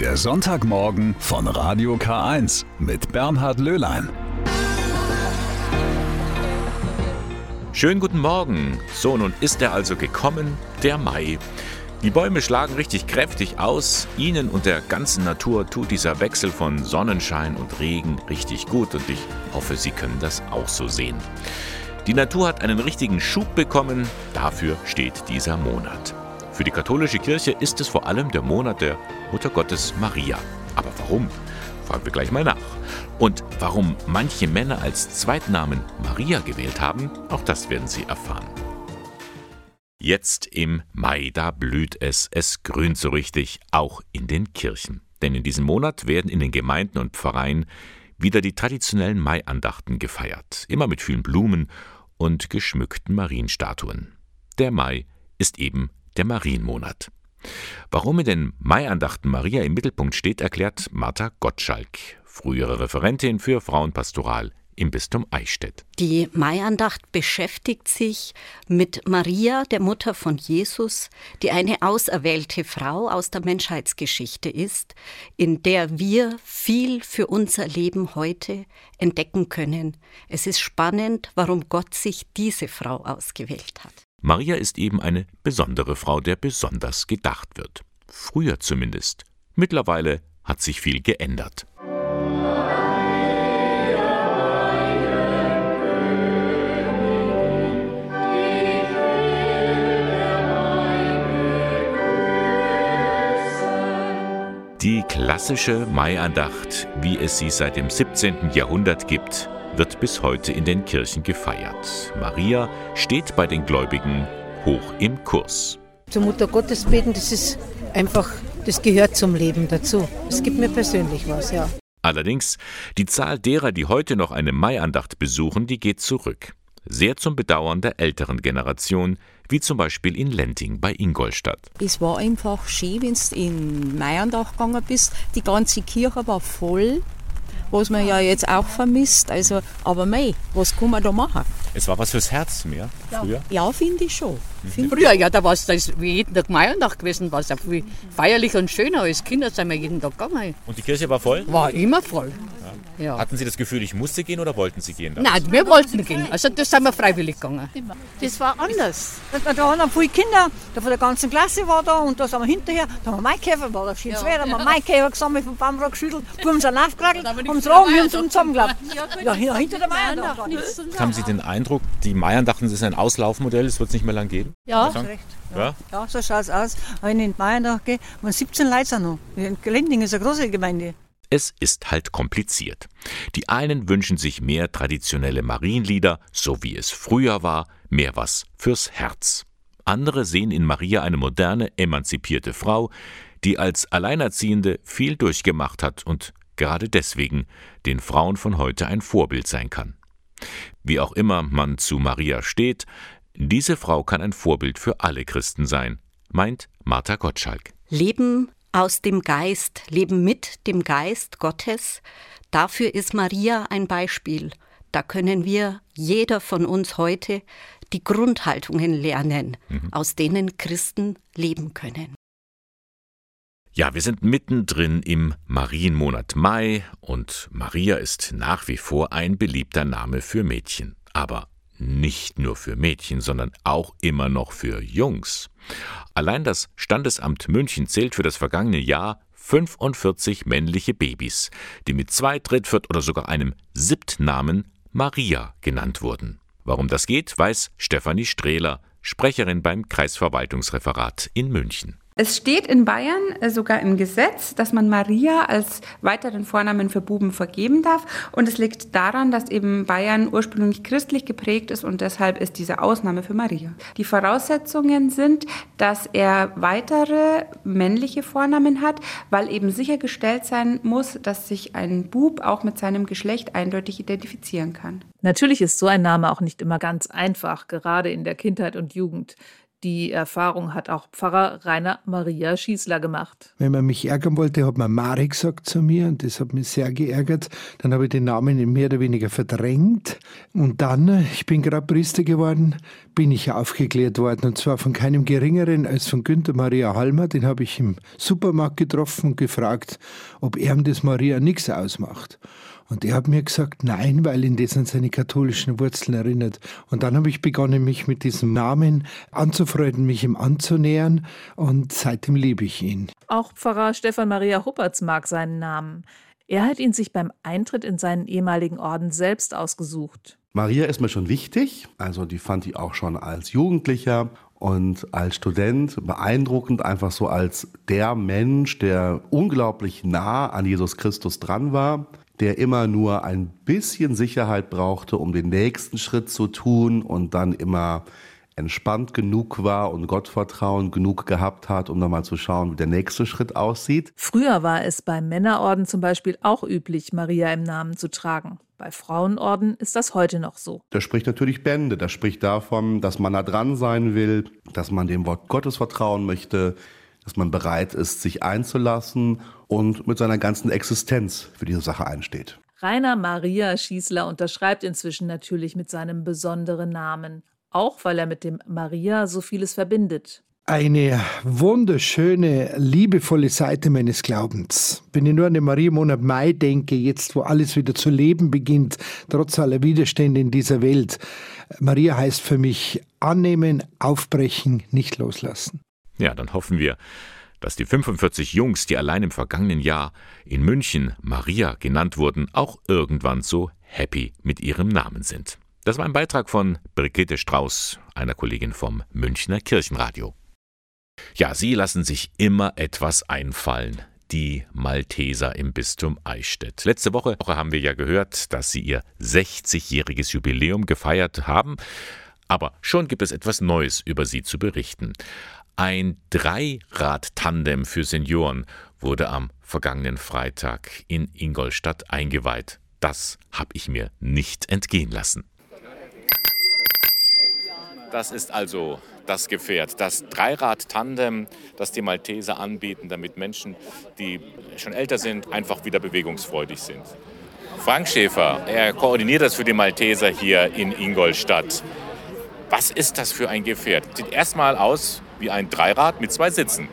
Der Sonntagmorgen von Radio K1 mit Bernhard Löhlein. Schönen guten Morgen. So, nun ist er also gekommen, der Mai. Die Bäume schlagen richtig kräftig aus. Ihnen und der ganzen Natur tut dieser Wechsel von Sonnenschein und Regen richtig gut und ich hoffe, Sie können das auch so sehen. Die Natur hat einen richtigen Schub bekommen, dafür steht dieser Monat. Für die katholische Kirche ist es vor allem der Monat der Mutter Gottes Maria. Aber warum? Fragen wir gleich mal nach. Und warum manche Männer als Zweitnamen Maria gewählt haben, auch das werden Sie erfahren. Jetzt im Mai, da blüht es, es grünt so richtig, auch in den Kirchen. Denn in diesem Monat werden in den Gemeinden und Pfarreien wieder die traditionellen Maiandachten gefeiert, immer mit vielen Blumen und geschmückten Marienstatuen. Der Mai ist eben der Marienmonat. Warum in den Maiandachten Maria im Mittelpunkt steht, erklärt Martha Gottschalk, frühere Referentin für Frauenpastoral im Bistum Eichstätt. Die Maiandacht beschäftigt sich mit Maria, der Mutter von Jesus, die eine auserwählte Frau aus der Menschheitsgeschichte ist, in der wir viel für unser Leben heute entdecken können. Es ist spannend, warum Gott sich diese Frau ausgewählt hat. Maria ist eben eine besondere Frau, der besonders gedacht wird. Früher zumindest. Mittlerweile hat sich viel geändert. Die klassische Maiandacht, wie es sie seit dem 17. Jahrhundert gibt, wird bis heute in den Kirchen gefeiert. Maria steht bei den Gläubigen hoch im Kurs. Zur Mutter Gottes beten, das ist einfach, das gehört zum Leben dazu. Es gibt mir persönlich was, ja. Allerdings, die Zahl derer, die heute noch eine Maiandacht besuchen, die geht zurück. Sehr zum Bedauern der älteren Generation, wie zum Beispiel in Lenting bei Ingolstadt. Es war einfach schön, wenn du in Maiandacht gegangen bist. Die ganze Kirche war voll was man ja jetzt auch vermisst. Also, aber mei, was kann man da machen? Es war was fürs Herz mehr früher? Ja, finde ich schon. Find früher, ja, da war es wie jeden Tag Maientag gewesen, war es auch viel feierlicher und schöner. Als Kinder sind wir jeden Tag gegangen. Und die Kirche war voll? War immer voll. Ja. Hatten Sie das Gefühl, ich musste gehen oder wollten Sie gehen? Nein, wir wollten gehen. Also das sind wir freiwillig gegangen. Das war anders. Da waren dann viele Kinder, da von der ganzen Klasse war da und da sind wir hinterher, da haben wir Maikäfer, war das schön ja. schwer, da haben wir Maikäfer gesammelt, vom Baumrock geschüttelt, Buben sind aufgeragelt, haben raum, wir haben uns zusammengeklappt. Ja, hinter der Maiandacht. Haben Sie den Eindruck, die Maiandachten ist ein Auslaufmodell, es wird es nicht mehr lang geben? Ja. Ja? ja, so schaut es aus. Wenn ich in die Maiandacht gehe, waren 17 Leute sind noch. Lending ist eine große Gemeinde. Es ist halt kompliziert. Die einen wünschen sich mehr traditionelle Marienlieder, so wie es früher war, mehr was fürs Herz. Andere sehen in Maria eine moderne, emanzipierte Frau, die als Alleinerziehende viel durchgemacht hat und gerade deswegen den Frauen von heute ein Vorbild sein kann. Wie auch immer man zu Maria steht, diese Frau kann ein Vorbild für alle Christen sein, meint Martha Gottschalk. Leben aus dem Geist, leben mit dem Geist Gottes, dafür ist Maria ein Beispiel. Da können wir, jeder von uns heute, die Grundhaltungen lernen, mhm. aus denen Christen leben können. Ja, wir sind mittendrin im Marienmonat Mai und Maria ist nach wie vor ein beliebter Name für Mädchen. Aber nicht nur für Mädchen, sondern auch immer noch für Jungs. Allein das Standesamt München zählt für das vergangene Jahr 45 männliche Babys, die mit zwei, dritt, viert oder sogar einem Siebtnamen Maria genannt wurden. Warum das geht, weiß Stefanie Strehler, Sprecherin beim Kreisverwaltungsreferat in München. Es steht in Bayern äh, sogar im Gesetz, dass man Maria als weiteren Vornamen für Buben vergeben darf. Und es liegt daran, dass eben Bayern ursprünglich christlich geprägt ist und deshalb ist diese Ausnahme für Maria. Die Voraussetzungen sind, dass er weitere männliche Vornamen hat, weil eben sichergestellt sein muss, dass sich ein Bub auch mit seinem Geschlecht eindeutig identifizieren kann. Natürlich ist so ein Name auch nicht immer ganz einfach, gerade in der Kindheit und Jugend. Die Erfahrung hat auch Pfarrer Rainer Maria Schießler gemacht. Wenn man mich ärgern wollte, hat man Mari gesagt zu mir und das hat mich sehr geärgert. Dann habe ich den Namen mehr oder weniger verdrängt. Und dann, ich bin gerade Priester geworden, bin ich aufgeklärt worden und zwar von keinem geringeren als von Günther Maria Halmer. Den habe ich im Supermarkt getroffen und gefragt, ob er das Maria nichts ausmacht. Und er hat mir gesagt, nein, weil ihn das an seine katholischen Wurzeln erinnert. Und dann habe ich begonnen, mich mit diesem Namen anzufreunden, mich ihm anzunähern und seitdem liebe ich ihn. Auch Pfarrer Stefan Maria Huppertz mag seinen Namen. Er hat ihn sich beim Eintritt in seinen ehemaligen Orden selbst ausgesucht. Maria ist mir schon wichtig, also die fand ich auch schon als Jugendlicher und als Student beeindruckend, einfach so als der Mensch, der unglaublich nah an Jesus Christus dran war, der immer nur ein bisschen Sicherheit brauchte, um den nächsten Schritt zu tun und dann immer entspannt genug war und Gottvertrauen genug gehabt hat, um dann mal zu schauen, wie der nächste Schritt aussieht. Früher war es beim Männerorden zum Beispiel auch üblich, Maria im Namen zu tragen. Bei Frauenorden ist das heute noch so. Das spricht natürlich Bände. Das spricht davon, dass man da dran sein will, dass man dem Wort Gottes vertrauen möchte, dass man bereit ist, sich einzulassen und mit seiner ganzen Existenz für diese Sache einsteht. Rainer Maria Schießler unterschreibt inzwischen natürlich mit seinem besonderen Namen, auch weil er mit dem Maria so vieles verbindet. Eine wunderschöne, liebevolle Seite meines Glaubens. Wenn ich nur an den Maria-Monat Mai denke, jetzt wo alles wieder zu leben beginnt, trotz aller Widerstände in dieser Welt. Maria heißt für mich annehmen, aufbrechen, nicht loslassen. Ja, dann hoffen wir, dass die 45 Jungs, die allein im vergangenen Jahr in München Maria genannt wurden, auch irgendwann so happy mit ihrem Namen sind. Das war ein Beitrag von Brigitte Strauß, einer Kollegin vom Münchner Kirchenradio. Ja, sie lassen sich immer etwas einfallen. Die Malteser im Bistum Eichstätt. Letzte Woche haben wir ja gehört, dass sie ihr 60-jähriges Jubiläum gefeiert haben. Aber schon gibt es etwas Neues über sie zu berichten. Ein Dreirad-Tandem für Senioren wurde am vergangenen Freitag in Ingolstadt eingeweiht. Das habe ich mir nicht entgehen lassen. Das ist also das Gefährt, das Dreirad-Tandem, das die Malteser anbieten, damit Menschen, die schon älter sind, einfach wieder bewegungsfreudig sind. Frank Schäfer, er koordiniert das für die Malteser hier in Ingolstadt. Was ist das für ein Gefährt? Sieht erstmal aus wie ein Dreirad mit zwei Sitzen.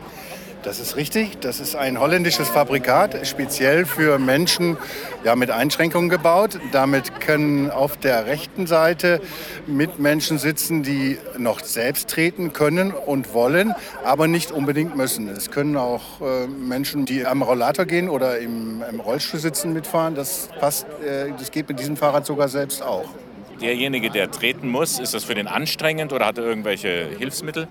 Das ist richtig. Das ist ein holländisches Fabrikat, speziell für Menschen ja, mit Einschränkungen gebaut. Damit können auf der rechten Seite Mitmenschen sitzen, die noch selbst treten können und wollen, aber nicht unbedingt müssen. Es können auch äh, Menschen, die am Rollator gehen oder im, im Rollstuhl sitzen, mitfahren. Das, passt, äh, das geht mit diesem Fahrrad sogar selbst auch. Derjenige, der treten muss, ist das für den anstrengend oder hat er irgendwelche Hilfsmittel?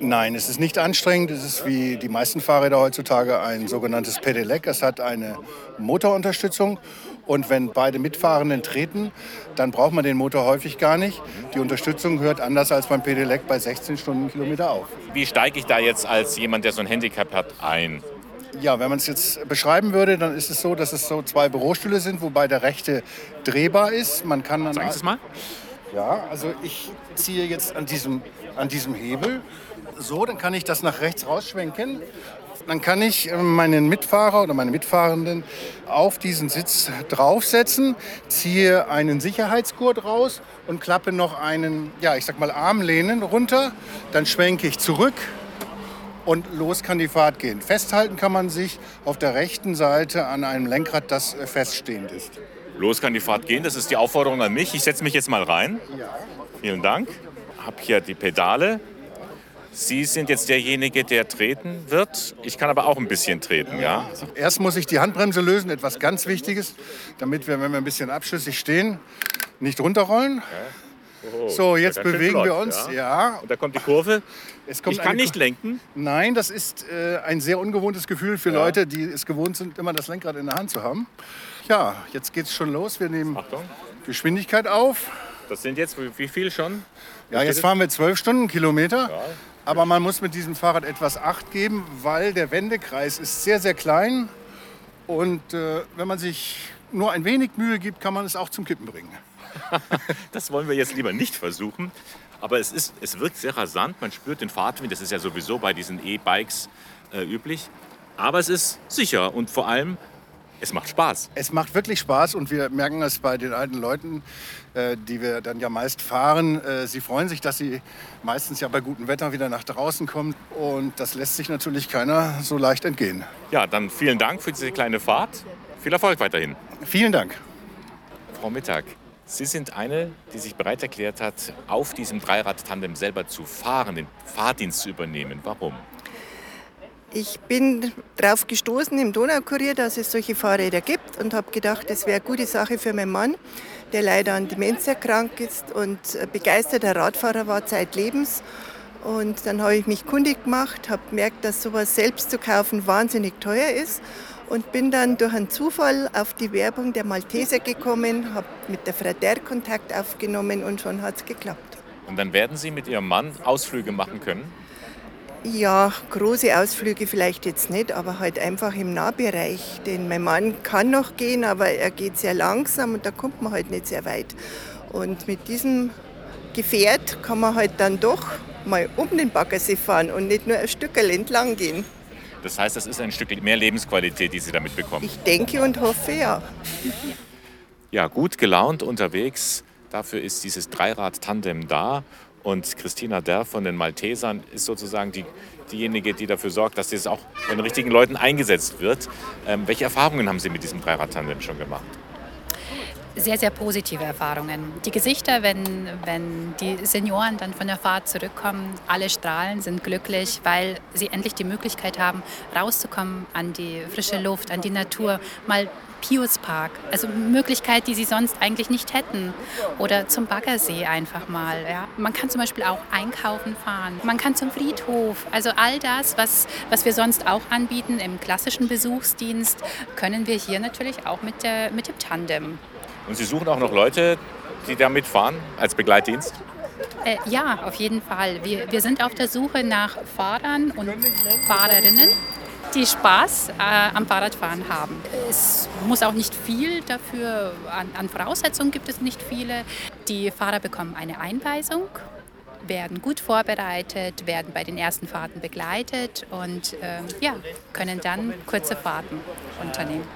Nein, es ist nicht anstrengend. Es ist wie die meisten Fahrräder heutzutage ein sogenanntes Pedelec. Es hat eine Motorunterstützung. Und wenn beide Mitfahrenden treten, dann braucht man den Motor häufig gar nicht. Die Unterstützung hört anders als beim Pedelec bei 16 Stundenkilometer auf. Wie steige ich da jetzt als jemand, der so ein Handicap hat, ein? Ja, wenn man es jetzt beschreiben würde, dann ist es so, dass es so zwei Bürostühle sind, wobei der rechte drehbar ist. Man kann dann Sagen Sie es mal. Ja, also ich ziehe jetzt an diesem, an diesem Hebel so, dann kann ich das nach rechts rausschwenken. Dann kann ich äh, meinen Mitfahrer oder meine Mitfahrenden auf diesen Sitz draufsetzen, ziehe einen Sicherheitsgurt raus und klappe noch einen, ja, ich sag mal Armlehnen runter. Dann schwenke ich zurück und los kann die Fahrt gehen. Festhalten kann man sich auf der rechten Seite an einem Lenkrad, das äh, feststehend ist. Los kann die Fahrt gehen, das ist die Aufforderung an mich. Ich setze mich jetzt mal rein. Ja. Vielen Dank. Hab hier die Pedale. Sie sind jetzt derjenige, der treten wird. Ich kann aber auch ein bisschen treten, ja? Erst muss ich die Handbremse lösen, etwas ganz Wichtiges, damit wir, wenn wir ein bisschen abschüssig stehen, nicht runterrollen. Oh, So, jetzt ja, bewegen wir uns. Ja. Ja. Und da kommt die Kurve. Kommt ich kann nicht lenken. Nein, das ist äh, ein sehr ungewohntes Gefühl für Ja. Leute, die es gewohnt sind, immer das Lenkrad in der Hand zu haben. Ja, jetzt geht's schon los. Wir nehmen Achtung. Geschwindigkeit auf. Das sind jetzt wie viel schon? Ja, jetzt fahren wir 12 Stundenkilometer. Aber man muss mit diesem Fahrrad etwas Acht geben, weil der Wendekreis ist sehr, sehr klein. Und äh, wenn man sich nur ein wenig Mühe gibt, kann man es auch zum Kippen bringen. Das wollen wir jetzt lieber nicht versuchen. Aber es, ist, es wirkt sehr rasant, man spürt den Fahrtwind, das ist ja sowieso bei diesen E-Bikes äh, üblich. Aber es ist sicher und vor allem, es macht Spaß. Es macht wirklich Spaß und wir merken das bei den alten Leuten, äh, die wir dann ja meist fahren. Äh, sie freuen sich, dass sie meistens ja bei gutem Wetter wieder nach draußen kommen und das lässt sich natürlich keiner so leicht entgehen. Ja, dann vielen Dank für diese kleine Fahrt. Viel Erfolg weiterhin. Vielen Dank. Frau Mittag, Sie sind eine, die sich bereit erklärt hat, auf diesem Dreirad-Tandem selber zu fahren, den Fahrdienst zu übernehmen. Warum? Ich bin darauf gestoßen im Donaukurier, dass es solche Fahrräder gibt und habe gedacht, das wäre eine gute Sache für meinen Mann, der leider an Demenz erkrankt ist und begeisterter Radfahrer war zeitlebens. Und dann habe ich mich kundig gemacht, habe gemerkt, dass sowas selbst zu kaufen wahnsinnig teuer ist und bin dann durch einen Zufall auf die Werbung der Malteser gekommen, habe mit der Frater Kontakt aufgenommen und schon hat es geklappt. Und dann werden Sie mit Ihrem Mann Ausflüge machen können? Ja, große Ausflüge vielleicht jetzt nicht, aber halt einfach im Nahbereich. Denn mein Mann kann noch gehen, aber er geht sehr langsam und da kommt man halt nicht sehr weit. Und mit diesem Gefährt kann man halt dann doch mal um den Baggersee fahren und nicht nur ein Stück entlang gehen. Das heißt, das ist ein Stück mehr Lebensqualität, die Sie damit bekommen. Ich denke und hoffe, ja. Ja, gut gelaunt unterwegs. Dafür ist dieses Dreirad-Tandem da. Und Christina Derr von den Maltesern ist sozusagen die, diejenige, die dafür sorgt, dass das auch von den richtigen Leuten eingesetzt wird. Ähm, welche Erfahrungen haben Sie mit diesem Dreirad-Tandem schon gemacht? sehr, sehr positive Erfahrungen. Die Gesichter, wenn, wenn die Senioren dann von der Fahrt zurückkommen, alle strahlen, sind glücklich, weil sie endlich die Möglichkeit haben, rauszukommen an die frische Luft, an die Natur, mal Pius Park, also Möglichkeit, die sie sonst eigentlich nicht hätten. Oder zum Baggersee einfach mal. Ja. Man kann zum Beispiel auch einkaufen fahren. Man kann zum Friedhof. Also all das, was, was wir sonst auch anbieten im klassischen Besuchsdienst, können wir hier natürlich auch mit, der, mit dem Tandem. Und Sie suchen auch noch Leute, die da mitfahren als Begleitdienst? Äh, ja, auf jeden Fall. Wir, wir sind auf der Suche nach Fahrern und Fahrerinnen, die Spaß äh, am Fahrradfahren haben. Es muss auch nicht viel dafür, an, an, Voraussetzungen gibt es nicht viele. Die Fahrer bekommen eine Einweisung, werden gut vorbereitet, werden bei den ersten Fahrten begleitet und äh, ja, können dann kurze Fahrten unternehmen.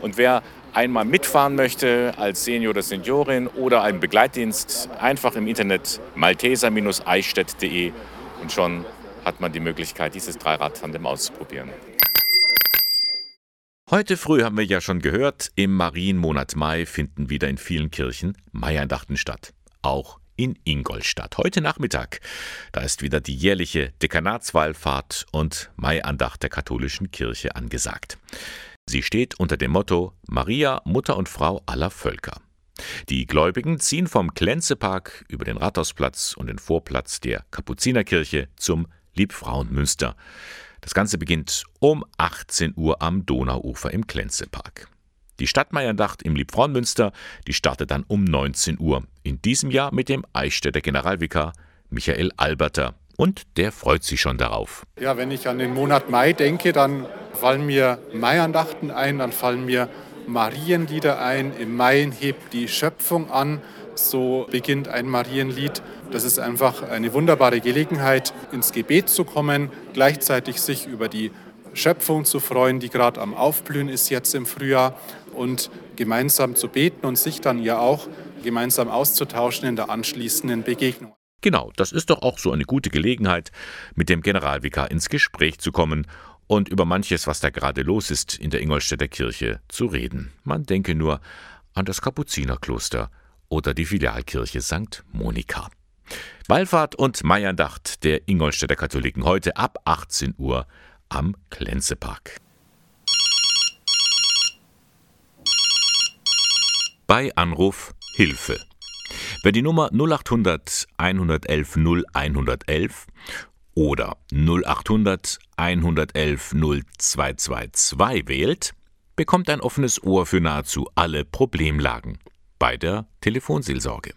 Und wer einmal mitfahren möchte als Senior oder Seniorin oder einen Begleitdienst, einfach im Internet malteser-eichstätt.de und schon hat man die Möglichkeit, dieses Dreirad-Tandem auszuprobieren. Heute früh haben wir ja schon gehört, im Marienmonat Mai finden wieder in vielen Kirchen Maiandachten statt. Auch in Ingolstadt. Heute Nachmittag. Da ist wieder die jährliche Dekanatswallfahrt und Maiandacht der katholischen Kirche angesagt. Sie steht unter dem Motto Maria, Mutter und Frau aller Völker. Die Gläubigen ziehen vom Klenzepark über den Rathausplatz und den Vorplatz der Kapuzinerkirche zum Liebfrauenmünster. Das Ganze beginnt um 18 Uhr am Donauufer im Klenzepark. Die Stadtmeiernacht im Liebfrauenmünster, die startet dann um 19 Uhr. In diesem Jahr mit dem Eichstätter Generalvikar Michael Alberter. Und der freut sich schon darauf. Ja, wenn ich an den Monat Mai denke, dann fallen mir Maiandachten ein, dann fallen mir Marienlieder ein. Im Mai hebt die Schöpfung an. So beginnt ein Marienlied. Das ist einfach eine wunderbare Gelegenheit, ins Gebet zu kommen, gleichzeitig sich über die Schöpfung zu freuen, die gerade am Aufblühen ist jetzt im Frühjahr und gemeinsam zu beten und sich dann ja auch gemeinsam auszutauschen in der anschließenden Begegnung. Genau, das ist doch auch so eine gute Gelegenheit, mit dem Generalvikar ins Gespräch zu kommen und über manches, was da gerade los ist in der Ingolstädter Kirche, zu reden. Man denke nur an das Kapuzinerkloster oder die Filialkirche St. Monika. Wallfahrt und Meierndacht der Ingolstädter Katholiken heute ab 18 Uhr am Klenzepark. Bei Anruf Hilfe. Wer die Nummer 0800 111 0111 oder 0800 111 0222 wählt, bekommt ein offenes Ohr für nahezu alle Problemlagen bei der Telefonseelsorge.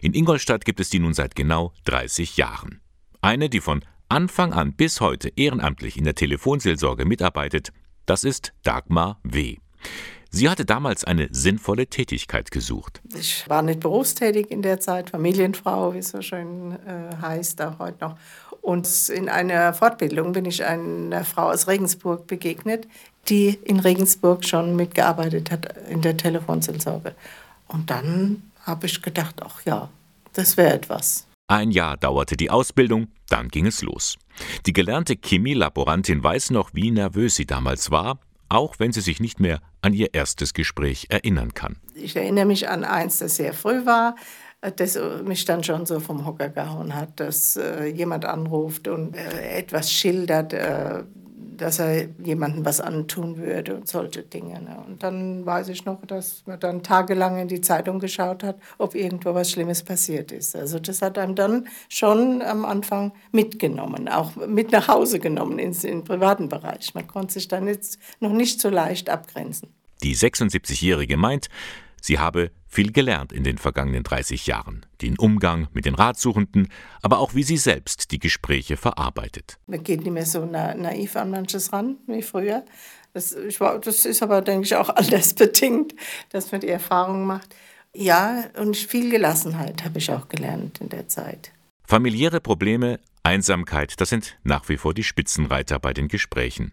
In Ingolstadt gibt es die nun seit genau 30 Jahren. Eine, die von Anfang an bis heute ehrenamtlich in der Telefonseelsorge mitarbeitet, das ist Dagmar W. Sie hatte damals eine sinnvolle Tätigkeit gesucht. Ich war nicht berufstätig in der Zeit, Familienfrau, wie es so schön äh, heißt, auch heute noch. Und in einer Fortbildung bin ich einer Frau aus Regensburg begegnet, die in Regensburg schon mitgearbeitet hat in der Telefonseelsorge. Und dann habe ich gedacht, ach ja, das wäre etwas. Ein Jahr dauerte die Ausbildung, dann ging es los. Die gelernte Chemielaborantin weiß noch, wie nervös sie damals war, auch wenn sie sich nicht mehr an ihr erstes Gespräch erinnern kann. Ich erinnere mich an eins, das sehr früh war, das mich dann schon so vom Hocker gehauen hat, dass äh, jemand anruft und äh, etwas schildert, äh, dass er jemandem was antun würde und solche Dinge. Ne? Und dann weiß ich noch, dass man dann tagelang in die Zeitung geschaut hat, ob irgendwo was Schlimmes passiert ist. Also das hat einem dann schon am Anfang mitgenommen, auch mit nach Hause genommen ins, in den privaten Bereich. Man konnte sich dann jetzt noch nicht so leicht abgrenzen. Die 76-Jährige meint, Sie habe viel gelernt in den vergangenen 30 Jahren. Den Umgang mit den Ratsuchenden, aber auch wie sie selbst die Gespräche verarbeitet. Man geht nicht mehr so na naiv an manches ran wie früher. Das, ich, das ist aber, denke ich, auch altersbedingt, dass man die Erfahrung macht. Ja, und viel Gelassenheit habe ich auch gelernt in der Zeit. Familiäre Probleme, Einsamkeit, das sind nach wie vor die Spitzenreiter bei den Gesprächen.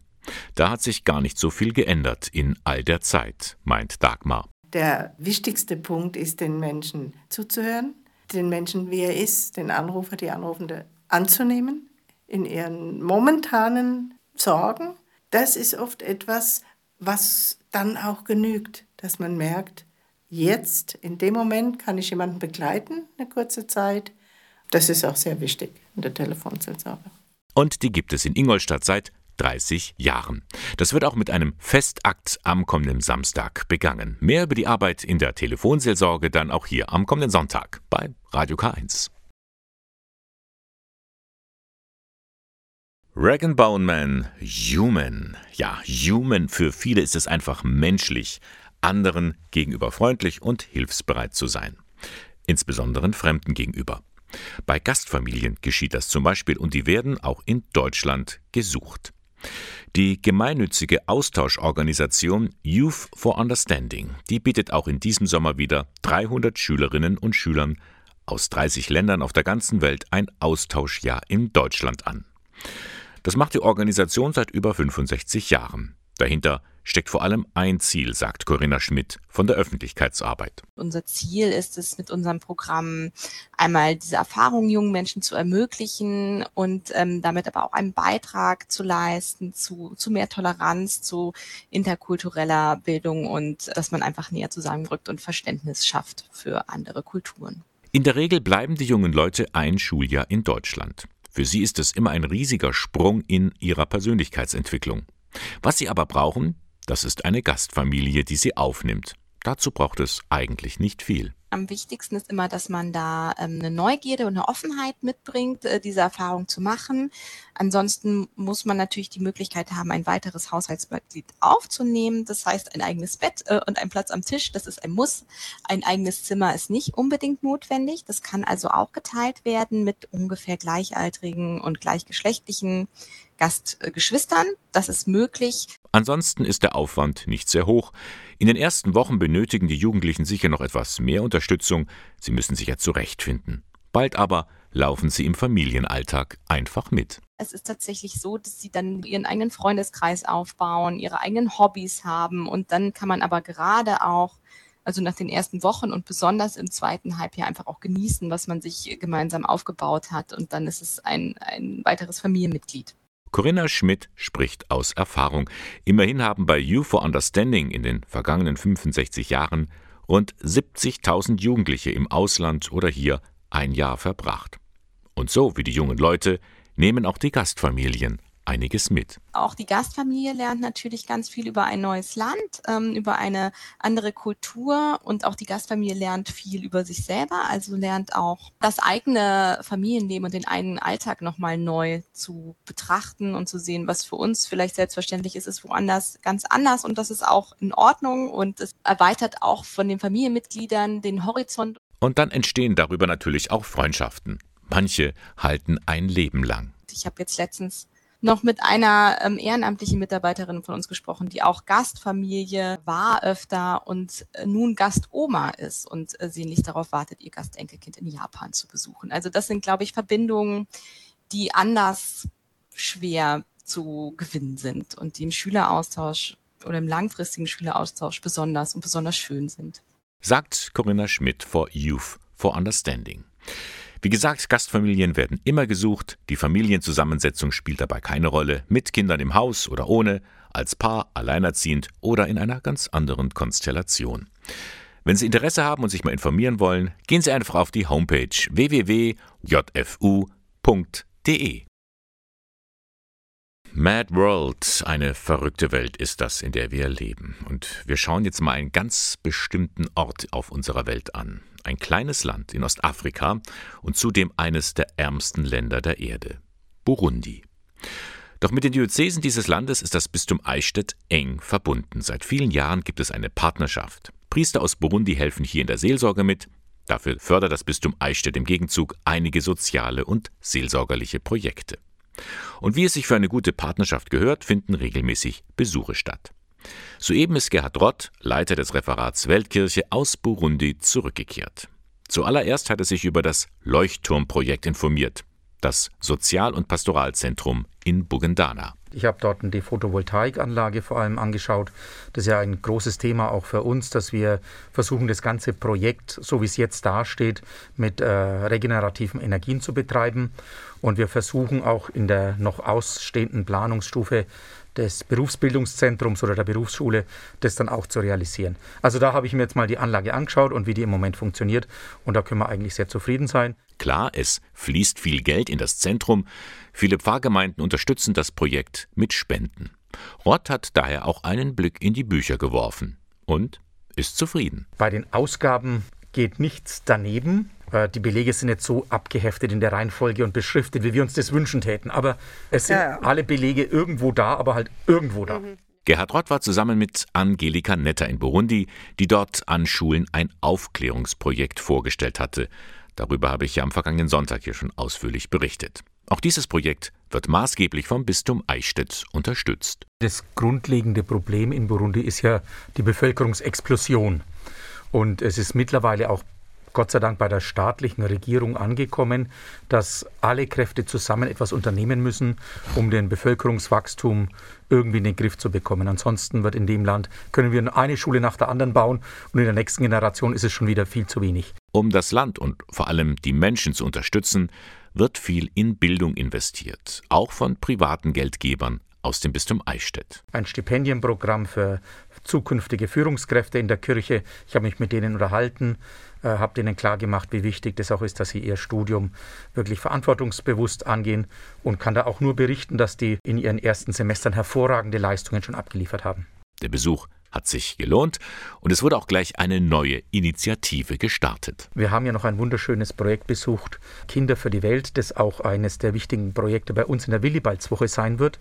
Da hat sich gar nicht so viel geändert in all der Zeit, meint Dagmar. Der wichtigste Punkt ist, den Menschen zuzuhören, den Menschen, wie er ist, den Anrufer, die Anrufende anzunehmen, in ihren momentanen Sorgen. Das ist oft etwas, was dann auch genügt, dass man merkt, jetzt, in dem Moment kann ich jemanden begleiten, eine kurze Zeit. Das ist auch sehr wichtig in der Telefonseelsorge. Und die gibt es in Ingolstadt seit 30 Jahren. Das wird auch mit einem Festakt am kommenden Samstag begangen. Mehr über die Arbeit in der Telefonseelsorge dann auch hier am kommenden Sonntag bei Radio K1. Regan Boneman, Human. Ja, Human, für viele ist es einfach menschlich, anderen gegenüber freundlich und hilfsbereit zu sein. Insbesondere Fremden gegenüber. Bei Gastfamilien geschieht das zum Beispiel und die werden auch in Deutschland gesucht. Die gemeinnützige Austauschorganisation Youth for Understanding, die bietet auch in diesem Sommer wieder 300 Schülerinnen und Schülern aus 30 Ländern auf der ganzen Welt ein Austauschjahr in Deutschland an. Das macht die Organisation seit über 65 Jahren. Dahinter steckt vor allem ein Ziel, sagt Corinna Schmidt von der Öffentlichkeitsarbeit. Unser Ziel ist es, mit unserem Programm einmal diese Erfahrungen jungen Menschen zu ermöglichen und ähm, damit aber auch einen Beitrag zu leisten zu, zu mehr Toleranz, zu interkultureller Bildung und dass man einfach näher zusammenrückt und Verständnis schafft für andere Kulturen. In der Regel bleiben die jungen Leute ein Schuljahr in Deutschland. Für sie ist es immer ein riesiger Sprung in ihrer Persönlichkeitsentwicklung. Was sie aber brauchen, das ist eine Gastfamilie, die sie aufnimmt. Dazu braucht es eigentlich nicht viel. Am wichtigsten ist immer, dass man da ähm, eine Neugierde und eine Offenheit mitbringt, äh, diese Erfahrung zu machen. Ansonsten muss man natürlich die Möglichkeit haben, ein weiteres Haushaltsmitglied aufzunehmen. Das heißt, ein eigenes Bett äh, und ein Platz am Tisch, das ist ein Muss. Ein eigenes Zimmer ist nicht unbedingt notwendig. Das kann also auch geteilt werden mit ungefähr gleichaltrigen und gleichgeschlechtlichen Gastgeschwistern. Das ist möglich. Ansonsten ist der Aufwand nicht sehr hoch. In den ersten Wochen benötigen die Jugendlichen sicher noch etwas mehr Unterstützung. Sie müssen sich ja zurechtfinden. Bald aber laufen sie im Familienalltag einfach mit. Es ist tatsächlich so, dass sie dann ihren eigenen Freundeskreis aufbauen, ihre eigenen Hobbys haben und dann kann man aber gerade auch also nach den ersten Wochen und besonders im zweiten Halbjahr einfach auch genießen, was man sich gemeinsam aufgebaut hat. Und dann ist es ein, ein weiteres Familienmitglied. Corinna Schmidt spricht aus Erfahrung. Immerhin haben bei You for Understanding in den vergangenen 65 Jahren rund 70.000 Jugendliche im Ausland oder hier ein Jahr verbracht. Und so wie die jungen Leute nehmen auch die Gastfamilien einiges mit. Auch die Gastfamilie lernt natürlich ganz viel über ein neues Land, ähm, über eine andere Kultur und auch die Gastfamilie lernt viel über sich selber, also lernt auch das eigene Familienleben und den eigenen Alltag nochmal neu zu betrachten und zu sehen, was für uns vielleicht selbstverständlich ist, ist woanders ganz anders und das ist auch in Ordnung und es erweitert auch von den Familienmitgliedern den Horizont. Und dann entstehen darüber natürlich auch Freundschaften. Manche halten ein Leben lang. Ich habe jetzt letztens noch mit einer ähm, ehrenamtlichen Mitarbeiterin von uns gesprochen, die auch Gastfamilie war öfter und äh, nun Gastoma ist und äh, sie nicht darauf wartet, ihr Gastenkelkind in Japan zu besuchen. Also das sind, glaube ich, Verbindungen, die anders schwer zu gewinnen sind und die im Schüleraustausch oder im langfristigen Schüleraustausch besonders und besonders schön sind. Sagt Corinna Schmidt for Youth for Understanding. Wie gesagt, Gastfamilien werden immer gesucht, die Familienzusammensetzung spielt dabei keine Rolle, mit Kindern im Haus oder ohne, als Paar, alleinerziehend oder in einer ganz anderen Konstellation. Wenn Sie Interesse haben und sich mal informieren wollen, gehen Sie einfach auf die Homepage www.jfu.de. Mad World, eine verrückte Welt ist das, in der wir leben. Und wir schauen jetzt mal einen ganz bestimmten Ort auf unserer Welt an ein kleines Land in Ostafrika und zudem eines der ärmsten Länder der Erde, Burundi. Doch mit den Diözesen dieses Landes ist das Bistum Eichstätt eng verbunden. Seit vielen Jahren gibt es eine Partnerschaft. Priester aus Burundi helfen hier in der Seelsorge mit. Dafür fördert das Bistum Eichstätt im Gegenzug einige soziale und seelsorgerliche Projekte. Und wie es sich für eine gute Partnerschaft gehört, finden regelmäßig Besuche statt. Soeben ist Gerhard Rott, Leiter des Referats Weltkirche aus Burundi, zurückgekehrt. Zuallererst hat er sich über das Leuchtturmprojekt informiert, das Sozial- und Pastoralzentrum in Bugendana. Ich habe dort die Photovoltaikanlage vor allem angeschaut. Das ist ja ein großes Thema auch für uns, dass wir versuchen, das ganze Projekt, so wie es jetzt dasteht, mit äh, regenerativen Energien zu betreiben. Und wir versuchen auch in der noch ausstehenden Planungsstufe des Berufsbildungszentrums oder der Berufsschule, das dann auch zu realisieren. Also da habe ich mir jetzt mal die Anlage angeschaut und wie die im Moment funktioniert und da können wir eigentlich sehr zufrieden sein. Klar, es fließt viel Geld in das Zentrum. Viele Pfarrgemeinden unterstützen das Projekt mit Spenden. Rott hat daher auch einen Blick in die Bücher geworfen und ist zufrieden. Bei den Ausgaben geht nichts daneben. Äh, die Belege sind nicht so abgeheftet in der Reihenfolge und beschriftet, wie wir uns das wünschen täten. Aber es sind ja, ja. alle Belege irgendwo da, aber halt irgendwo da. Mhm. Gerhard Rott war zusammen mit Angelika Netter in Burundi, die dort an Schulen ein Aufklärungsprojekt vorgestellt hatte. Darüber habe ich ja am vergangenen Sonntag hier schon ausführlich berichtet. Auch dieses Projekt wird maßgeblich vom Bistum Eichstätt unterstützt. Das grundlegende Problem in Burundi ist ja die Bevölkerungsexplosion. Und es ist mittlerweile auch Gott sei Dank bei der staatlichen Regierung angekommen, dass alle Kräfte zusammen etwas unternehmen müssen, um den Bevölkerungswachstum irgendwie in den Griff zu bekommen. Ansonsten wird in dem Land, können wir eine Schule nach der anderen bauen und in der nächsten Generation ist es schon wieder viel zu wenig. Um das Land und vor allem die Menschen zu unterstützen, wird viel in Bildung investiert, auch von privaten Geldgebern aus dem Bistum Eichstätt. Ein Stipendienprogramm für zukünftige Führungskräfte in der Kirche. Ich habe mich mit denen unterhalten, äh, habe denen klargemacht, wie wichtig das auch ist, dass sie ihr Studium wirklich verantwortungsbewusst angehen und kann da auch nur berichten, dass die in ihren ersten Semestern hervorragende Leistungen schon abgeliefert haben. Der Besuch hat sich gelohnt und es wurde auch gleich eine neue Initiative gestartet. Wir haben ja noch ein wunderschönes Projekt besucht, Kinder für die Welt, das auch eines der wichtigen Projekte bei uns in der Willibaldswoche sein wird.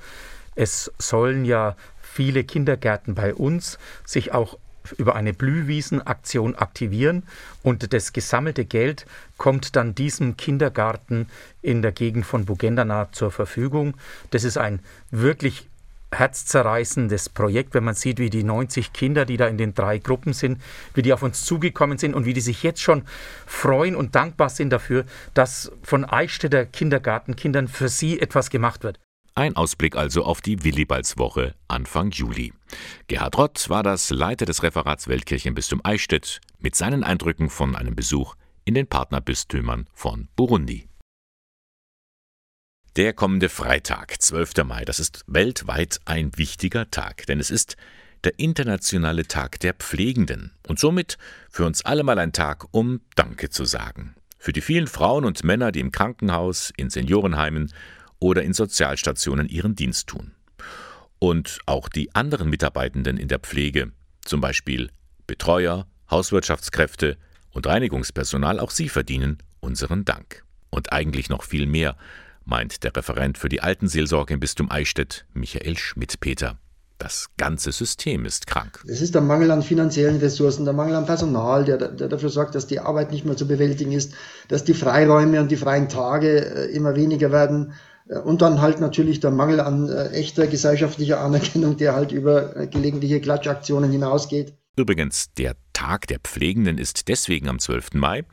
Es sollen ja viele Kindergärten bei uns sich auch über eine Blühwiesenaktion aktivieren und das gesammelte Geld kommt dann diesem Kindergarten in der Gegend von Bugendana zur Verfügung. Das ist ein wirklich herzzerreißendes Projekt, wenn man sieht, wie die 90 Kinder, die da in den drei Gruppen sind, wie die auf uns zugekommen sind und wie die sich jetzt schon freuen und dankbar sind dafür, dass von Eichstätter Kindergartenkindern für sie etwas gemacht wird. Ein Ausblick also auf die Willibaldswoche Anfang Juli. Gerhard Rott war das Leiter des Referats Weltkirchenbistum Eichstätt mit seinen Eindrücken von einem Besuch in den Partnerbistümern von Burundi. Der kommende Freitag, 12. Mai, das ist weltweit ein wichtiger Tag, denn es ist der internationale Tag der Pflegenden und somit für uns alle mal ein Tag, um Danke zu sagen. Für die vielen Frauen und Männer, die im Krankenhaus, in Seniorenheimen oder in Sozialstationen ihren Dienst tun. Und auch die anderen Mitarbeitenden in der Pflege, zum Beispiel Betreuer, Hauswirtschaftskräfte und Reinigungspersonal, auch sie verdienen unseren Dank. Und eigentlich noch viel mehr, meint der Referent für die Altenseelsorge im Bistum Eichstätt, Michael Schmidt-Peter. Das ganze System ist krank. Es ist der Mangel an finanziellen Ressourcen, der Mangel an Personal, der, der, dafür sorgt, dass die Arbeit nicht mehr zu bewältigen ist, dass die Freiräume und die freien Tage äh, immer weniger werden und dann halt natürlich der Mangel an äh, echter gesellschaftlicher Anerkennung, der halt über äh, gelegentliche Klatschaktionen hinausgeht. Übrigens, der Tag der Pflegenden ist deswegen am 12. Mai,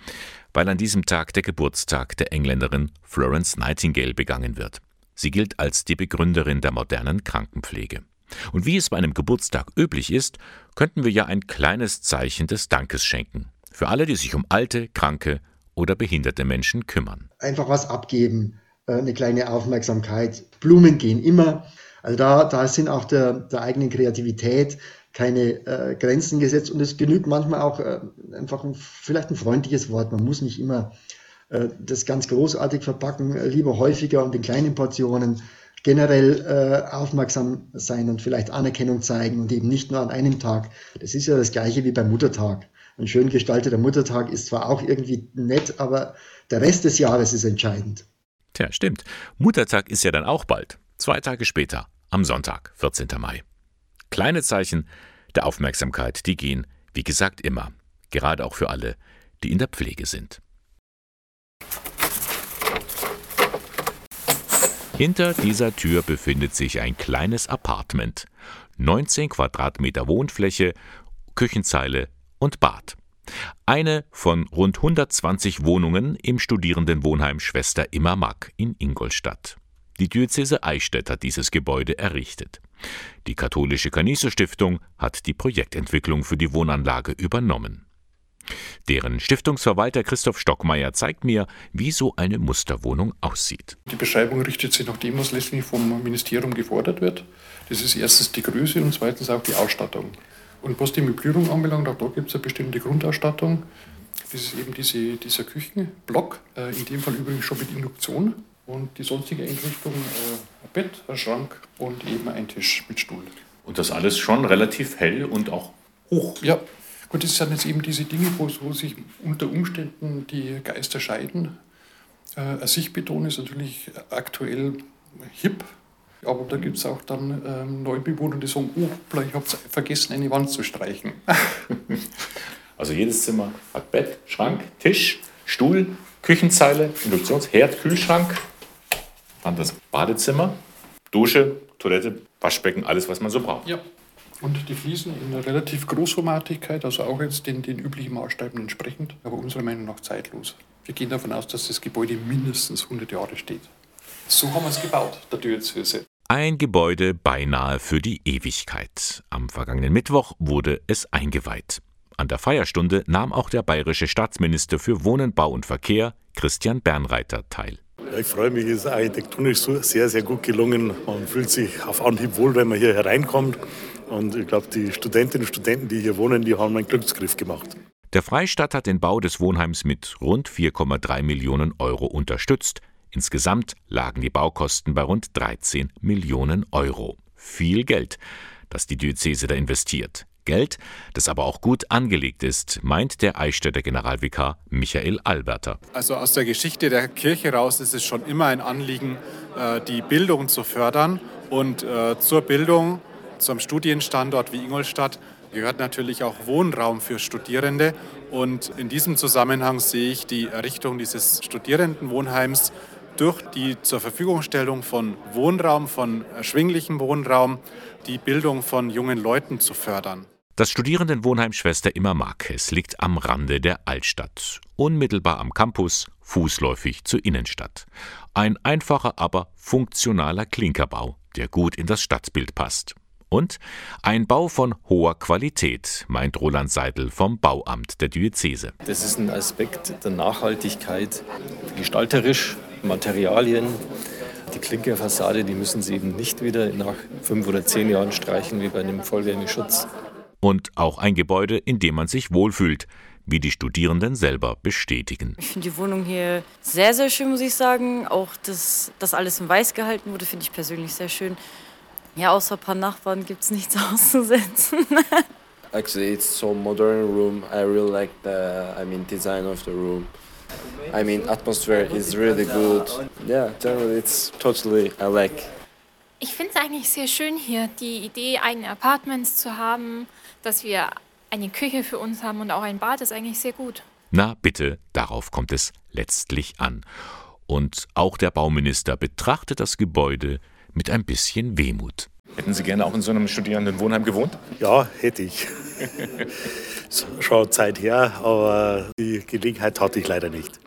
weil an diesem Tag der Geburtstag der Engländerin Florence Nightingale begangen wird. Sie gilt als die Begründerin der modernen Krankenpflege. Und wie es bei einem Geburtstag üblich ist, könnten wir ja ein kleines Zeichen des Dankes schenken. Für alle, die sich um alte, kranke oder behinderte Menschen kümmern. Einfach was abgeben, äh, eine kleine Aufmerksamkeit. Blumen gehen immer. Also da, da sind auch der, der eigenen Kreativität keine äh, Grenzen gesetzt und es genügt manchmal auch äh, einfach ein, vielleicht ein freundliches Wort. Man muss nicht immer äh, das ganz großartig verpacken, lieber häufiger und in kleinen Portionen generell äh, aufmerksam sein und vielleicht Anerkennung zeigen und eben nicht nur an einem Tag. Das ist ja das gleiche wie beim Muttertag. Ein schön gestalteter Muttertag ist zwar auch irgendwie nett, aber der Rest des Jahres ist entscheidend. Tja, stimmt. Muttertag ist ja dann auch bald. Zwei Tage später, am Sonntag, 14. Mai. Kleine Zeichen der Aufmerksamkeit, die gehen, wie gesagt, immer. Gerade auch für alle, die in der Pflege sind. Hinter dieser Tür befindet sich ein kleines Apartment. 19 Quadratmeter Wohnfläche, Küchenzeile und Bad. Eine von rund 120 Wohnungen im Studierendenwohnheim Schwester Immermack in Ingolstadt. Die Diözese Eichstätt hat dieses Gebäude errichtet. Die katholische Canisius Stiftung hat die Projektentwicklung für die Wohnanlage übernommen. Deren Stiftungsverwalter Christoph Stockmeier zeigt mir, wie so eine Musterwohnung aussieht. Die Beschreibung richtet sich nach dem, was letztlich vom Ministerium gefordert wird. Das ist erstens die Größe und zweitens auch die Ausstattung. Und was die Möblierung anbelangt, auch da gibt es eine bestimmte Grundausstattung. Das ist eben diese, dieser Küchenblock, äh, in dem Fall übrigens schon mit Induktion. Und die sonstige Einrichtung, äh, ein Bett, ein Schrank und eben ein Tisch mit Stuhl. Und das alles schon relativ hell und auch hoch. Ja, und das sind jetzt eben diese Dinge, wo, wo sich unter Umständen die Geister scheiden. Äh, ein Sichtbeton ist natürlich aktuell hip, aber da gibt es auch dann ähm, Neubewohner, die sagen, oh, ich habe vergessen, eine Wand zu streichen. also jedes Zimmer hat Bett, Schrank, Tisch, Stuhl, Küchenzeile, Induktionsherd, Kühlschrank, dann das Badezimmer, Dusche, Toilette, Waschbecken, alles, was man so braucht. Ja. Und die fließen in einer relativ Großformatigkeit, also auch jetzt den, den üblichen Maßstäben entsprechend, aber unserer Meinung nach zeitlos. Wir gehen davon aus, dass das Gebäude mindestens 100 Jahre steht. So haben wir es gebaut, der Diözese. Ein Gebäude beinahe für die Ewigkeit. Am vergangenen Mittwoch wurde es eingeweiht. An der Feierstunde nahm auch der bayerische Staatsminister für Wohnen, Bau und Verkehr, Christian Bernreiter, teil. Ich freue mich, es ist architektonisch sehr, sehr gut gelungen. Man fühlt sich auf Anhieb wohl, wenn man hier hereinkommt. Und ich glaube, die Studentinnen und Studenten, die hier wohnen, die haben einen Glücksgriff gemacht. Der Freistaat hat den Bau des Wohnheims mit rund 4,3 Millionen Euro unterstützt. Insgesamt lagen die Baukosten bei rund 13 Millionen Euro. Viel Geld, das die Diözese da investiert. Geld, das aber auch gut angelegt ist, meint der Eichstätter Generalvikar Michael Alberter. Also aus der Geschichte der Kirche raus ist es schon immer ein Anliegen, äh, die Bildung zu fördern. Und äh, zur Bildung zum Studienstandort wie Ingolstadt gehört natürlich auch Wohnraum für Studierende. Und in diesem Zusammenhang sehe ich die Errichtung dieses Studierendenwohnheims durch die zur Verfügungstellung von Wohnraum, von erschwinglichem Wohnraum, die Bildung von jungen Leuten zu fördern. Das Studierendenwohnheim Schwester Immer Marques liegt am Rande der Altstadt, unmittelbar am Campus, fußläufig zur Innenstadt. Ein einfacher, aber funktionaler Klinkerbau, der gut in das Stadtbild passt. Und ein Bau von hoher Qualität, meint Roland Seidel vom Bauamt der Diözese. Das ist ein Aspekt der Nachhaltigkeit, gestalterisch, Materialien. Die Klinkerfassade, die müssen Sie eben nicht wieder nach fünf oder zehn Jahren streichen wie bei einem Vollwärmeschutz. Und auch ein Gebäude, in dem man sich wohlfühlt, wie die Studierenden selber bestätigen. Ich finde die Wohnung hier sehr, sehr schön, muss ich sagen. Auch, dass das alles in weiß gehalten wurde, finde ich persönlich sehr schön. Ja, außer ein paar Nachbarn gibt es nichts auszusetzen. Actually, it's so modern room. I really like the, I mean, design of the room. I mean, atmosphere is really good. Yeah, generally it's totally I like. Ich finde es eigentlich sehr schön hier, die Idee, eigene Apartments zu haben, dass wir eine Küche für uns haben und auch ein Bad ist eigentlich sehr gut. Na bitte, darauf kommt es letztlich an. Und auch der Bauminister betrachtet das Gebäude mit ein bisschen Wehmut. Hätten Sie gerne auch in so einem Studierendenwohnheim gewohnt? Ja, hätte ich. Schon Zeit her, aber die Gelegenheit hatte ich leider nicht.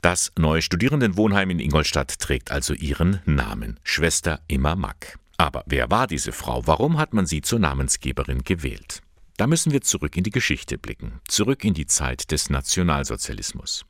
Das neue Studierendenwohnheim in Ingolstadt trägt also ihren Namen, Schwester Immer Mack. Aber wer war diese Frau? Warum hat man sie zur Namensgeberin gewählt? Da müssen wir zurück in die Geschichte blicken, zurück in die Zeit des Nationalsozialismus.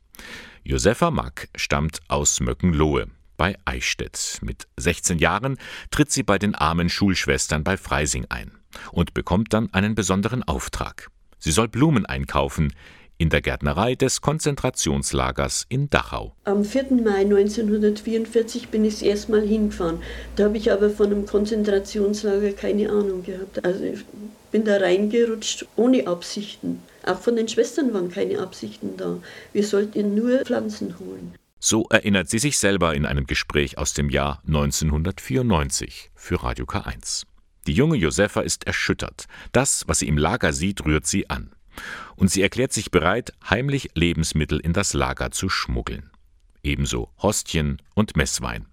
Josefa Mack stammt aus Möckenlohe bei Eichstätt. Mit 16 Jahren tritt sie bei den armen Schulschwestern bei Freising ein und bekommt dann einen besonderen Auftrag. Sie soll Blumen einkaufen in der Gärtnerei des Konzentrationslagers in Dachau. Am 4. Mai 1944 bin ich das erste Mal hingefahren. Da habe ich aber von einem Konzentrationslager keine Ahnung gehabt. Also ich bin da reingerutscht ohne Absichten. Auch von den Schwestern waren keine Absichten da. Wir sollten nur Pflanzen holen. So erinnert sie sich selber in einem Gespräch aus dem Jahr 1994 für Radio K1. Die junge Josefa ist erschüttert. Das, was sie im Lager sieht, rührt sie an und sie erklärt sich bereit, heimlich Lebensmittel in das Lager zu schmuggeln. Ebenso Hostien und Messwein.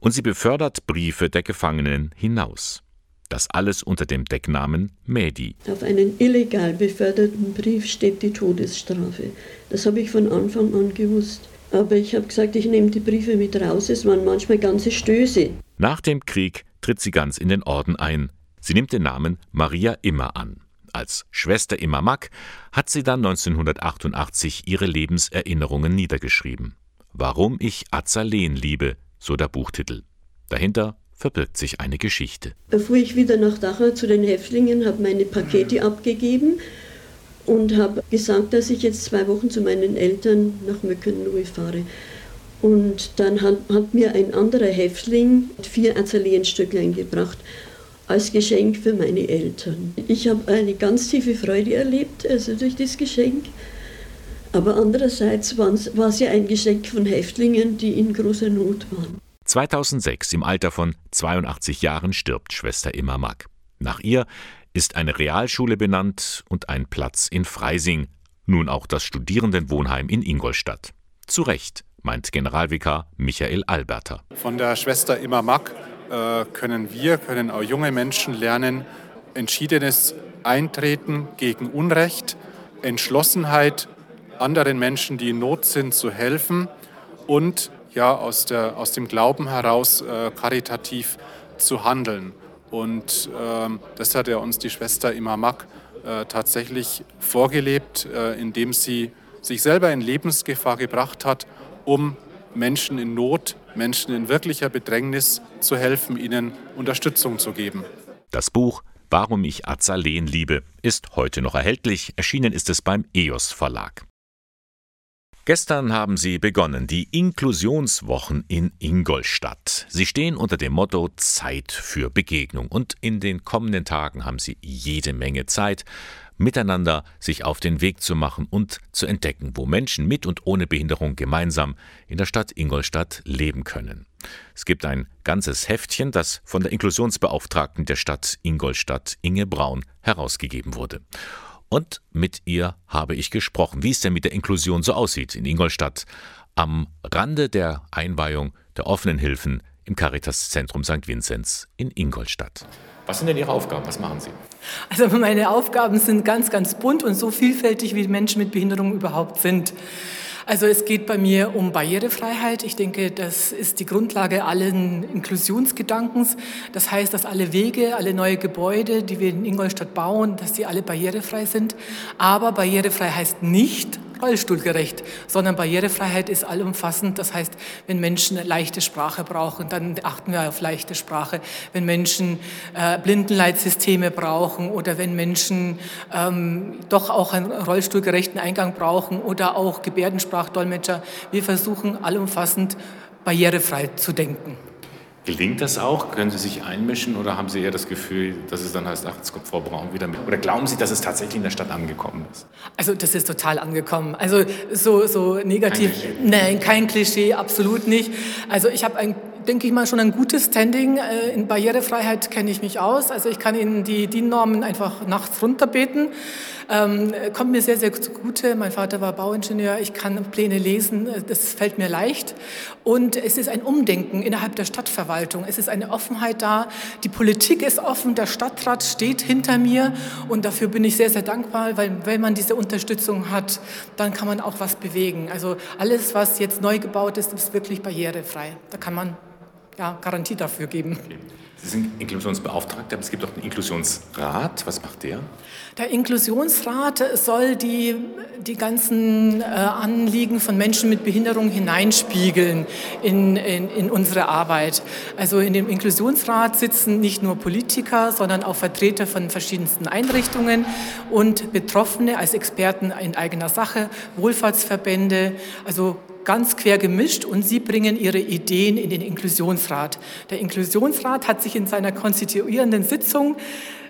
Und sie befördert Briefe der Gefangenen hinaus. Das alles unter dem Decknamen Mädi. Auf einen illegal beförderten Brief steht die Todesstrafe. Das habe ich von Anfang an gewusst. Aber ich habe gesagt, ich nehme die Briefe mit raus. Es waren manchmal ganze Stöße. Nach dem Krieg tritt sie ganz in den Orden ein. Sie nimmt den Namen Maria Immer an. Als Schwester Immer Mack hat sie dann 1988 ihre Lebenserinnerungen niedergeschrieben. Warum ich Azaleen liebe, so der Buchtitel. Dahinter verbirgt sich eine Geschichte. Da fuhr ich wieder nach Dachau zu den Häftlingen, habe meine Pakete abgegeben und habe gesagt, dass ich jetzt zwei Wochen zu meinen Eltern nach Möckenlohe fahre. Und dann hat, hat, mir ein anderer Häftling vier Azaleenstücklein gebracht als Geschenk für meine Eltern. Ich habe eine ganz tiefe Freude erlebt, also durch das Geschenk. Aber andererseits war es ja ein Geschenk von Häftlingen, die in großer Not waren. 2006, im Alter von 82 Jahren, stirbt Schwester Immer Mack. Nach ihr ist eine Realschule benannt und ein Platz in Freising, nun auch das Studierendenwohnheim in Ingolstadt. Zu Recht, meint Generalvikar Michael Alberter. Von der Schwester Immer Mack äh, können wir, können auch junge Menschen lernen, entschiedenes Eintreten gegen Unrecht, Entschlossenheit, anderen Menschen, die in Not sind, zu helfen und ja aus, der, aus dem Glauben heraus äh, karitativ zu handeln. Und äh, das hat ja uns die Schwester Imamak äh, tatsächlich vorgelebt, äh, indem sie sich selber in Lebensgefahr gebracht hat, um Menschen in Not, Menschen in wirklicher Bedrängnis zu helfen, ihnen Unterstützung zu geben. Das Buch Warum ich Azaleen liebe ist heute noch erhältlich. Erschienen ist es beim EOS Verlag. Gestern haben sie begonnen, die Inklusionswochen in Ingolstadt. Sie stehen unter dem Motto Zeit für Begegnung und in den kommenden Tagen haben sie jede Menge Zeit, miteinander sich auf den Weg zu machen und zu entdecken, wo Menschen mit und ohne Behinderung gemeinsam in der Stadt Ingolstadt leben können. Es gibt ein ganzes Heftchen, das von der Inklusionsbeauftragten der Stadt Ingolstadt, Inge Braun, herausgegeben wurde. Und mit ihr habe ich gesprochen, wie es denn mit der Inklusion so aussieht in Ingolstadt, am Rande der Einweihung der offenen Hilfen im Caritas-Zentrum St. Vinzenz in Ingolstadt. Was sind denn Ihre Aufgaben? Was machen Sie? Also meine Aufgaben sind ganz, ganz bunt und so vielfältig, wie Menschen mit Behinderung überhaupt sind. Also es geht bei mir um Barrierefreiheit. Ich denke, das ist die Grundlage allen Inklusionsgedankens. Das heißt, dass alle Wege, alle neue Gebäude, die wir in Ingolstadt bauen, dass die alle barrierefrei sind. Aber barrierefrei heißt nicht, rollstuhlgerecht, sondern Barrierefreiheit ist allumfassend. Das heißt, wenn Menschen leichte Sprache brauchen, dann achten wir auf leichte Sprache. Wenn Menschen äh, Blindenleitsysteme brauchen oder wenn Menschen ähm, doch auch einen rollstuhlgerechten Eingang brauchen oder auch Gebärdensprachdolmetscher, wir versuchen allumfassend barrierefrei zu denken. Gelingt das auch? Können Sie sich einmischen oder haben Sie eher das Gefühl, dass es dann heißt, ach, jetzt kommt Frau Braun wieder mit? Oder glauben Sie, dass es tatsächlich in der Stadt angekommen ist? Also das ist total angekommen. Also so, so negativ, kein nein, kein Klischee, absolut nicht. Also ich habe ein denke ich mal, schon ein gutes Standing. Äh, in Barrierefreiheit kenne ich mich aus. Also ich kann Ihnen die DIN-Normen einfach nachts runterbeten. Ähm, kommt mir sehr, sehr zugute. Mein Vater war Bauingenieur. Ich kann Pläne lesen. Das fällt mir leicht. Und es ist ein Umdenken innerhalb der Stadtverwaltung. Es ist eine Offenheit da. Die Politik ist offen. Der Stadtrat steht hinter mir. Und dafür bin ich sehr, sehr dankbar, weil wenn man diese Unterstützung hat, dann kann man auch was bewegen. Also alles, was jetzt neu gebaut ist, ist wirklich barrierefrei. Da kann man ja, Garantie dafür geben. Okay. Sie sind Inklusionsbeauftragter, aber es gibt auch einen Inklusionsrat. Was macht der? Der Inklusionsrat soll die, die ganzen äh, Anliegen von Menschen mit Behinderung hineinspiegeln in, in, in unsere Arbeit. Also in dem Inklusionsrat sitzen nicht nur Politiker, sondern auch Vertreter von verschiedensten Einrichtungen und Betroffene als Experten in eigener Sache, Wohlfahrtsverbände, also ganz quer gemischt und sie bringen ihre Ideen in den Inklusionsrat. Der Inklusionsrat hat sich in seiner konstituierenden Sitzung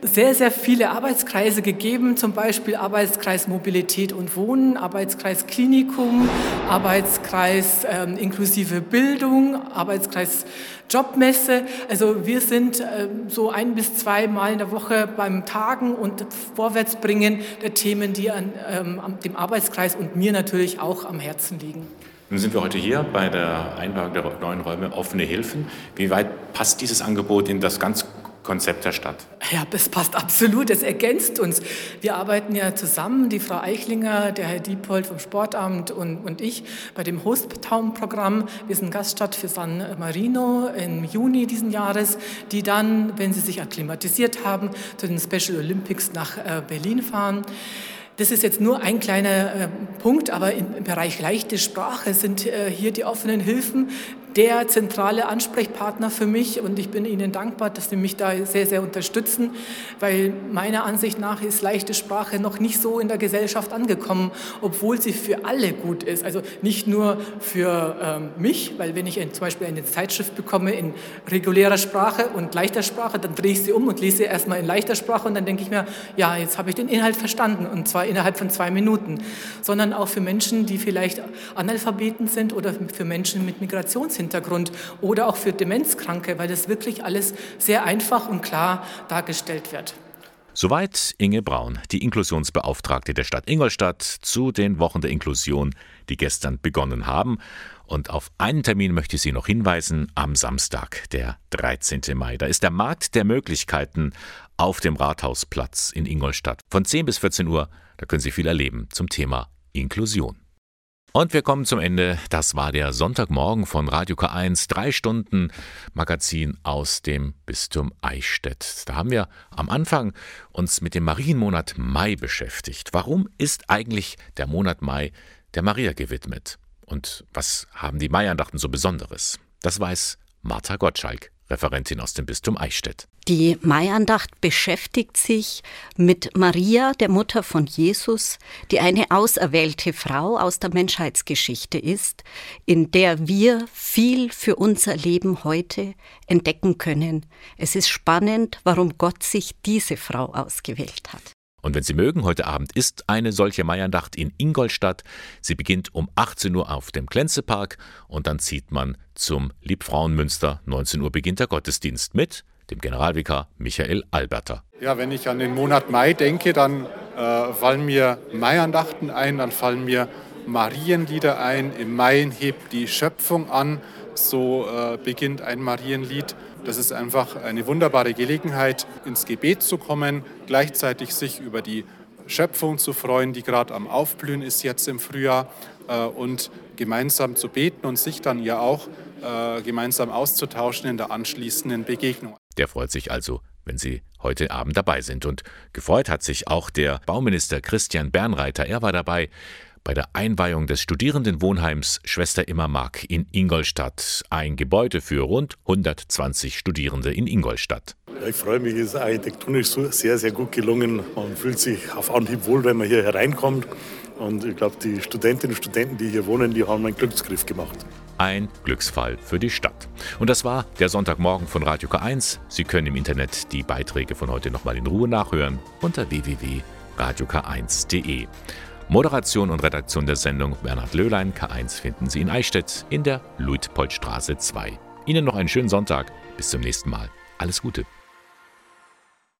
sehr, sehr viele Arbeitskreise gegeben, zum Beispiel Arbeitskreis Mobilität und Wohnen, Arbeitskreis Klinikum, Arbeitskreis ähm, inklusive Bildung, Arbeitskreis Jobmesse. Also wir sind äh, so ein bis zwei Mal in der Woche beim Tagen und Vorwärtsbringen der Themen, die an ähm, dem Arbeitskreis und mir natürlich auch am Herzen liegen. Nun sind wir heute hier bei der Einbauung der neuen Räume offene Hilfen. Wie weit passt dieses Angebot in das ganze Konzept der Stadt? Ja, das passt absolut. Es ergänzt uns. Wir arbeiten ja zusammen, die Frau Eichlinger, der Herr Diepold vom Sportamt und, und ich, bei dem Hosttown-Programm. Wir sind Gaststadt für San Marino im Juni diesen Jahres, die dann, wenn sie sich akklimatisiert haben, zu den Special Olympics nach äh, Berlin fahren. Das ist jetzt nur ein kleiner äh, Punkt, aber im Bereich leichte Sprache sind äh, hier die offenen Hilfen der zentrale Ansprechpartner für mich und ich bin Ihnen dankbar, dass Sie mich da sehr, sehr unterstützen, weil meiner Ansicht nach ist leichte Sprache noch nicht so in der Gesellschaft angekommen, obwohl sie für alle gut ist. Also nicht nur für ähm, mich, weil wenn ich ein, zum Beispiel eine Zeitschrift bekomme in regulärer Sprache und leichter Sprache, dann drehe ich sie um und lese sie erstmal in leichter Sprache und dann denke ich mir, ja, jetzt habe ich den Inhalt verstanden und zwar innerhalb von zwei Minuten, sondern auch für Menschen, die vielleicht Analphabeten sind oder für Menschen mit Migrationshintergrund. Migrationshintergrund oder auch für Demenzkranke, weil das wirklich alles sehr einfach und klar dargestellt wird. Soweit Inge Braun, die Inklusionsbeauftragte der Stadt Ingolstadt, zu den Wochen der Inklusion, die gestern begonnen haben. Und auf einen Termin möchte ich Sie noch hinweisen, am Samstag, der 13. Mai. Da ist der Markt der Möglichkeiten auf dem Rathausplatz in Ingolstadt. Von 10 bis 14 Uhr, da können Sie viel erleben zum Thema Inklusion. Und wir kommen zum Ende. Das war der Sonntagmorgen von Radio K1, drei Stunden Magazin aus dem Bistum Eichstätt. Da haben wir am Anfang uns mit dem Marienmonat Mai beschäftigt. Warum ist eigentlich der Monat Mai der Maria gewidmet? Und was haben die Maiandachten so Besonderes? Das weiß Martha Gottschalk. Referentin aus dem Bistum Eichstätt. Die Maiandacht beschäftigt sich mit Maria, der Mutter von Jesus, die eine auserwählte Frau aus der Menschheitsgeschichte ist, in der wir viel für unser Leben heute entdecken können. Es ist spannend, warum Gott sich diese Frau ausgewählt hat. Und wenn Sie mögen, heute Abend ist eine solche Maiandacht in Ingolstadt. Sie beginnt um 18 Uhr auf dem Klenzepark und dann zieht man zum Liebfrauenmünster. 19 Uhr beginnt der Gottesdienst mit dem Generalvikar Michael Alberter. Ja, wenn ich an den Monat Mai denke, dann äh, fallen mir Maiandachten ein, dann fallen mir Marienlieder ein. Im Mai hebt die Schöpfung an, so äh, beginnt ein Marienlied. Das ist einfach eine wunderbare Gelegenheit, ins Gebet zu kommen, gleichzeitig sich über die Schöpfung zu freuen, die gerade am Aufblühen ist jetzt im Frühjahr äh, und gemeinsam zu beten und sich dann ja auch äh, gemeinsam auszutauschen in der anschließenden Begegnung. Der freut sich also, wenn Sie heute Abend dabei sind. Und gefreut hat sich auch der Bauminister Christian Bernreiter. Er war dabei bei der Einweihung des Studierendenwohnheims Schwester Immermark in Ingolstadt. Ein Gebäude für rund 120 Studierende in Ingolstadt. ich freue mich, es ist architektonisch sehr, sehr gut gelungen. Man fühlt sich auf Anhieb wohl, wenn man hier hereinkommt. Und ich glaube, die Studentinnen und Studenten, die hier wohnen, die haben einen Glücksgriff gemacht. Ein Glücksfall für die Stadt. Und das war der Sonntagmorgen von Radio K1. Sie können im Internet die Beiträge von heute nochmal in Ruhe nachhören unter www.radiok1.de. Moderation und Redaktion der Sendung Bernhard Löhlein, K1 finden Sie in Eichstätt in der Luitpoldstraße 2 Ihnen noch einen schönen Sonntag. Bis zum nächsten Mal. Alles Gute.